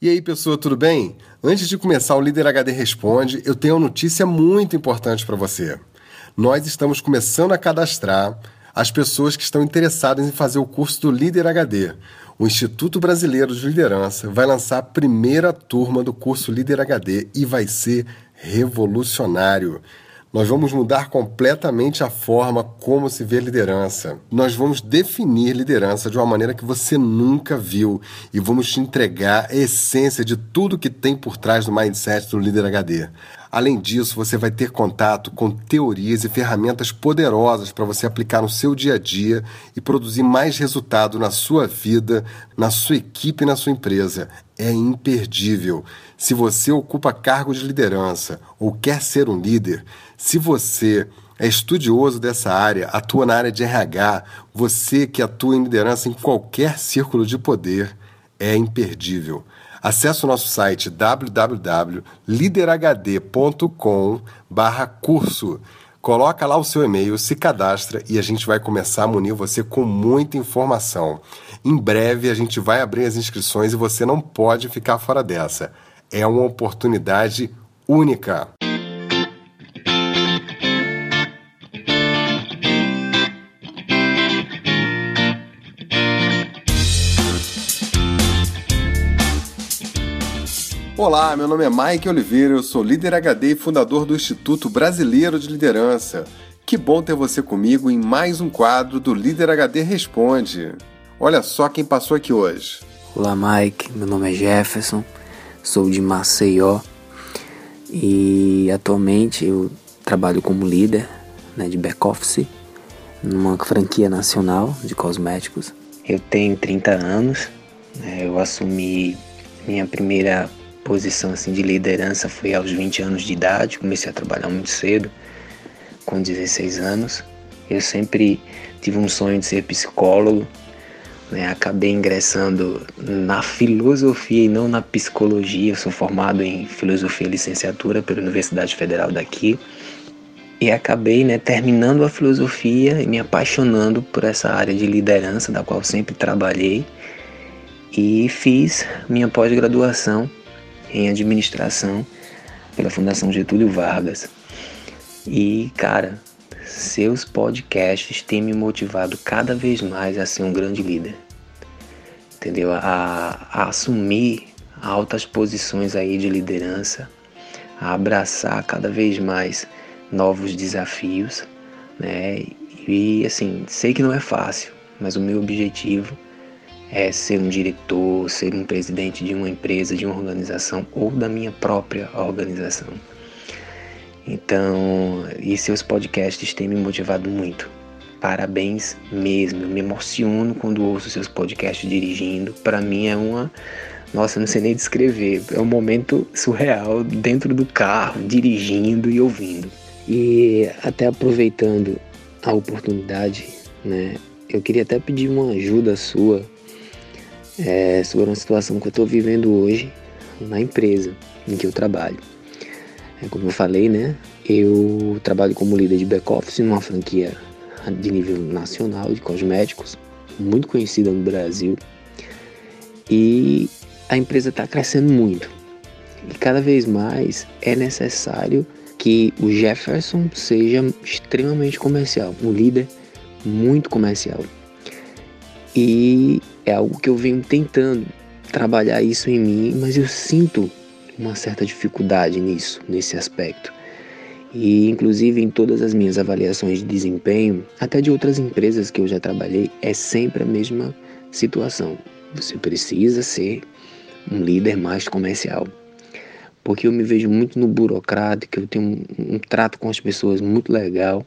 E aí, pessoa, tudo bem? Antes de começar o Líder HD Responde, eu tenho uma notícia muito importante para você. Nós estamos começando a cadastrar as pessoas que estão interessadas em fazer o curso do Líder HD. O Instituto Brasileiro de Liderança vai lançar a primeira turma do curso Líder HD e vai ser revolucionário. Nós vamos mudar completamente a forma como se vê liderança. Nós vamos definir liderança de uma maneira que você nunca viu e vamos te entregar a essência de tudo que tem por trás do mindset do líder HD. Além disso, você vai ter contato com teorias e ferramentas poderosas para você aplicar no seu dia a dia e produzir mais resultado na sua vida, na sua equipe e na sua empresa. É imperdível. Se você ocupa cargo de liderança ou quer ser um líder, se você é estudioso dessa área, atua na área de RH, você que atua em liderança em qualquer círculo de poder, é imperdível. Acesse o nosso site www.liderhd.com curso. Coloca lá o seu e-mail, se cadastra e a gente vai começar a munir você com muita informação. Em breve a gente vai abrir as inscrições e você não pode ficar fora dessa. É uma oportunidade única. Olá, meu nome é Mike Oliveira, eu sou líder HD e fundador do Instituto Brasileiro de Liderança. Que bom ter você comigo em mais um quadro do Líder HD Responde. Olha só quem passou aqui hoje. Olá, Mike. Meu nome é Jefferson, sou de Maceió e atualmente eu trabalho como líder né, de back-office numa franquia nacional de cosméticos. Eu tenho 30 anos, né, eu assumi minha primeira posição assim de liderança foi aos 20 anos de idade, comecei a trabalhar muito cedo, com 16 anos. Eu sempre tive um sonho de ser psicólogo, né? acabei ingressando na filosofia e não na psicologia. Eu sou formado em filosofia e licenciatura pela Universidade Federal daqui. E acabei né, terminando a filosofia e me apaixonando por essa área de liderança, da qual sempre trabalhei. E fiz minha pós-graduação em administração pela Fundação Getúlio Vargas. E, cara, seus podcasts têm me motivado cada vez mais a ser um grande líder. Entendeu? A, a assumir altas posições aí de liderança, a abraçar cada vez mais novos desafios, né? E assim, sei que não é fácil, mas o meu objetivo é ser um diretor, ser um presidente de uma empresa, de uma organização ou da minha própria organização. Então, e seus podcasts têm me motivado muito. Parabéns mesmo. Eu me emociono quando ouço seus podcasts dirigindo. Para mim é uma. Nossa, não sei nem descrever. É um momento surreal dentro do carro, dirigindo e ouvindo. E até aproveitando a oportunidade, né? Eu queria até pedir uma ajuda sua é, sobre uma situação que eu estou vivendo hoje na empresa em que eu trabalho. É, como eu falei, né? Eu trabalho como líder de back-office numa franquia de nível nacional de cosméticos, muito conhecida no Brasil. E a empresa está crescendo muito. E cada vez mais é necessário que o Jefferson seja extremamente comercial, um líder muito comercial. E é algo que eu venho tentando trabalhar isso em mim, mas eu sinto uma certa dificuldade nisso, nesse aspecto. E inclusive em todas as minhas avaliações de desempenho, até de outras empresas que eu já trabalhei, é sempre a mesma situação. Você precisa ser um líder mais comercial. Porque eu me vejo muito no burocrático, eu tenho um, um trato com as pessoas muito legal,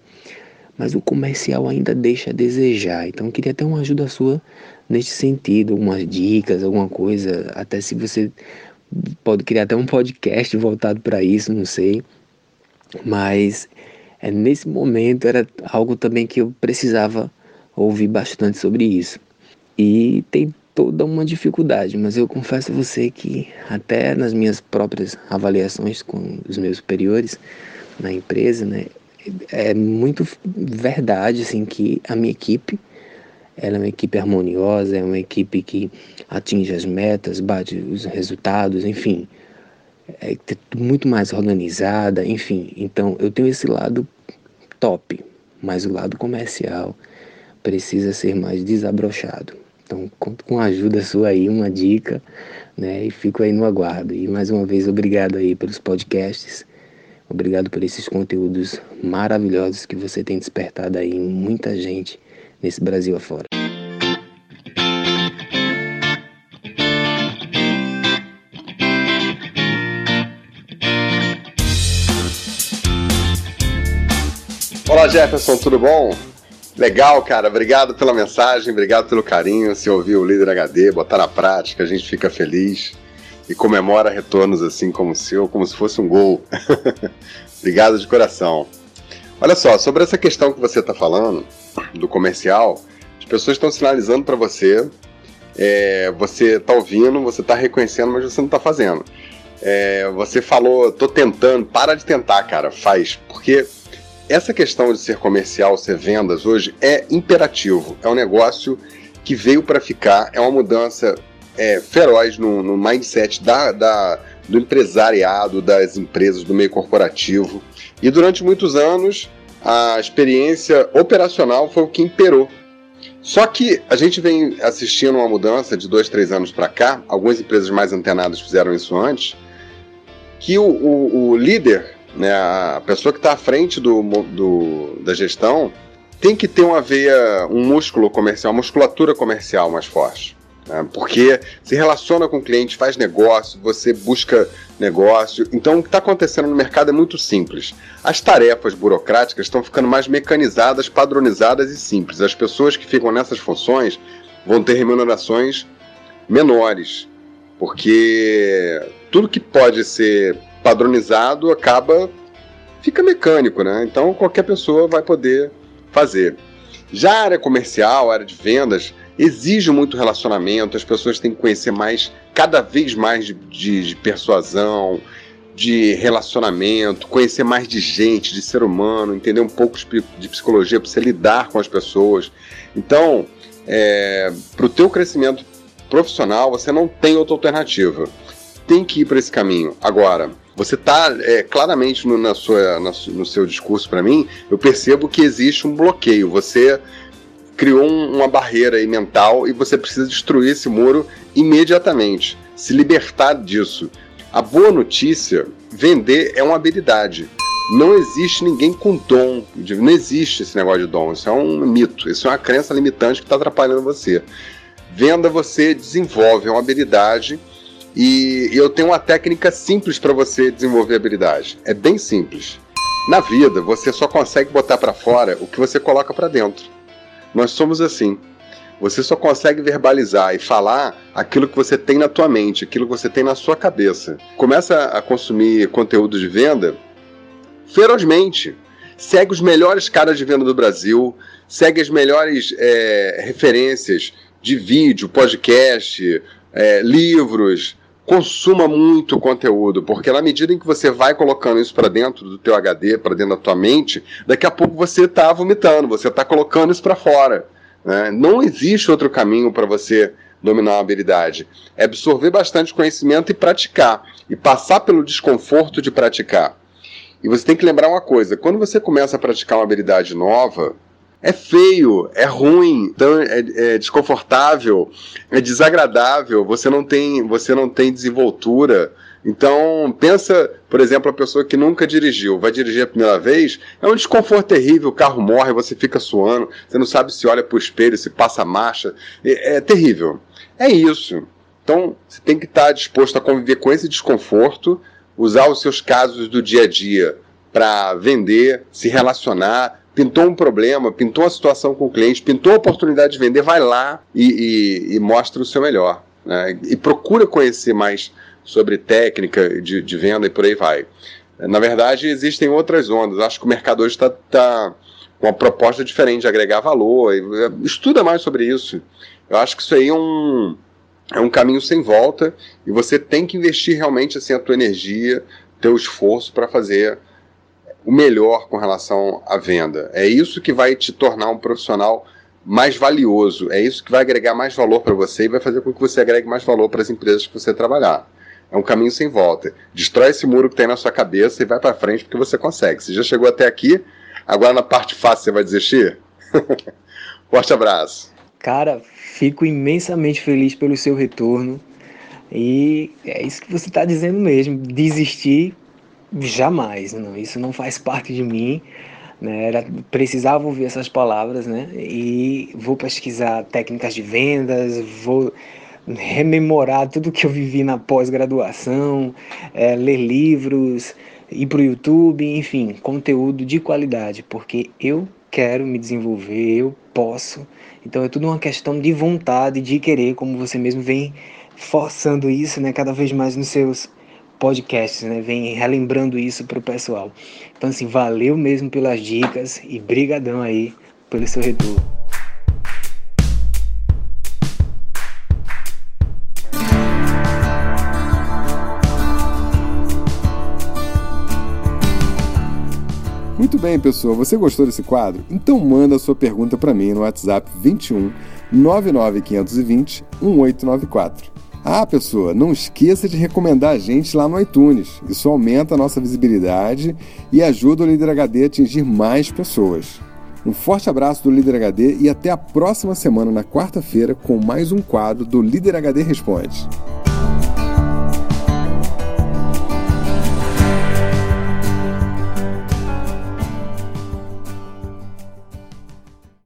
mas o comercial ainda deixa a desejar. Então eu queria ter uma ajuda sua neste sentido, algumas dicas, alguma coisa, até se você pode criar até um podcast voltado para isso, não sei. Mas é, nesse momento era algo também que eu precisava ouvir bastante sobre isso. E tem toda uma dificuldade, mas eu confesso a você que até nas minhas próprias avaliações com os meus superiores na empresa, né, é muito verdade assim que a minha equipe ela é uma equipe harmoniosa, é uma equipe que atinge as metas, bate os resultados, enfim, é muito mais organizada, enfim. Então eu tenho esse lado top, mas o lado comercial precisa ser mais desabrochado. Então conto com a ajuda sua aí, uma dica, né? E fico aí no aguardo. E mais uma vez obrigado aí pelos podcasts. Obrigado por esses conteúdos maravilhosos que você tem despertado aí em muita gente nesse Brasil afora. Olá Jefferson, tudo bom? Legal, cara. Obrigado pela mensagem, obrigado pelo carinho. Se ouvir o líder HD, botar na prática, a gente fica feliz e comemora retornos assim como o seu, como se fosse um gol. obrigado de coração. Olha só, sobre essa questão que você está falando, do comercial, as pessoas estão sinalizando para você, é, você está ouvindo, você está reconhecendo, mas você não está fazendo. É, você falou, tô tentando, para de tentar, cara, faz. Porque essa questão de ser comercial, ser vendas hoje é imperativo. É um negócio que veio para ficar, é uma mudança é, feroz no, no mindset da, da, do empresariado, das empresas, do meio corporativo. E durante muitos anos, a experiência operacional foi o que imperou. Só que a gente vem assistindo uma mudança de dois, três anos para cá, algumas empresas mais antenadas fizeram isso antes, que o, o, o líder né, a pessoa que está à frente do, do, da gestão tem que ter uma veia, um músculo comercial, musculatura comercial mais forte. Né, porque se relaciona com o cliente, faz negócio, você busca negócio. Então, o que está acontecendo no mercado é muito simples. As tarefas burocráticas estão ficando mais mecanizadas, padronizadas e simples. As pessoas que ficam nessas funções vão ter remunerações menores, porque tudo que pode ser padronizado acaba fica mecânico, né? Então qualquer pessoa vai poder fazer. Já a área comercial, a área de vendas, exige muito relacionamento, as pessoas têm que conhecer mais, cada vez mais de, de, de persuasão, de relacionamento, conhecer mais de gente, de ser humano, entender um pouco de psicologia para você lidar com as pessoas. Então, é, para o teu crescimento profissional, você não tem outra alternativa. Tem que ir para esse caminho. Agora, você está é, claramente no, na sua, na, no seu discurso para mim, eu percebo que existe um bloqueio. Você criou um, uma barreira aí mental e você precisa destruir esse muro imediatamente, se libertar disso. A boa notícia, vender é uma habilidade. Não existe ninguém com dom. Não existe esse negócio de dom. Isso é um mito. Isso é uma crença limitante que está atrapalhando você. Venda você desenvolve é uma habilidade e eu tenho uma técnica simples para você desenvolver habilidade. É bem simples. Na vida, você só consegue botar para fora o que você coloca para dentro. Nós somos assim. Você só consegue verbalizar e falar aquilo que você tem na tua mente, aquilo que você tem na sua cabeça. Começa a consumir conteúdo de venda ferozmente. Segue os melhores caras de venda do Brasil, segue as melhores é, referências de vídeo, podcast, é, livros, consuma muito conteúdo, porque na medida em que você vai colocando isso para dentro do teu HD, para dentro da tua mente, daqui a pouco você está vomitando, você está colocando isso para fora. Né? Não existe outro caminho para você dominar uma habilidade. É absorver bastante conhecimento e praticar, e passar pelo desconforto de praticar. E você tem que lembrar uma coisa: quando você começa a praticar uma habilidade nova, é feio, é ruim, então é, é, desconfortável, é desagradável, você não tem, você não tem desenvoltura. Então, pensa, por exemplo, a pessoa que nunca dirigiu, vai dirigir a primeira vez, é um desconforto terrível, o carro morre, você fica suando, você não sabe se olha para o espelho, se passa marcha, é, é terrível. É isso. Então, você tem que estar disposto a conviver com esse desconforto, usar os seus casos do dia a dia para vender, se relacionar, pintou um problema, pintou uma situação com o cliente, pintou a oportunidade de vender, vai lá e, e, e mostra o seu melhor. Né? E procura conhecer mais sobre técnica de, de, venda e por aí vai. Na verdade, existem outras ondas. Acho que o mercado hoje está tá com uma proposta diferente de agregar valor. Estuda mais sobre isso. Eu acho que isso aí é um, é um caminho sem volta e você tem que investir realmente assim, a tua energia, teu esforço para fazer o melhor com relação à venda. É isso que vai te tornar um profissional mais valioso. É isso que vai agregar mais valor para você e vai fazer com que você agregue mais valor para as empresas que você trabalhar. É um caminho sem volta. Destrói esse muro que tem na sua cabeça e vai para frente porque você consegue. Você já chegou até aqui, agora na parte fácil você vai desistir? Forte abraço. Cara, fico imensamente feliz pelo seu retorno. E é isso que você está dizendo mesmo. Desistir jamais, não. Isso não faz parte de mim. Né? Era, precisava ouvir essas palavras, né? E vou pesquisar técnicas de vendas, vou rememorar tudo que eu vivi na pós-graduação, é, ler livros, ir para o YouTube, enfim, conteúdo de qualidade, porque eu quero me desenvolver, eu posso. Então é tudo uma questão de vontade, de querer, como você mesmo vem forçando isso, né, cada vez mais nos seus podcasts, né, vem relembrando isso para o pessoal. Então assim, valeu mesmo pelas dicas e brigadão aí pelo seu retorno. Muito bem, pessoal. Você gostou desse quadro? Então manda sua pergunta para mim no WhatsApp 21 99520 1894. Ah, pessoa, não esqueça de recomendar a gente lá no iTunes. Isso aumenta a nossa visibilidade e ajuda o Líder HD a atingir mais pessoas. Um forte abraço do Líder HD e até a próxima semana, na quarta-feira, com mais um quadro do Líder HD Responde.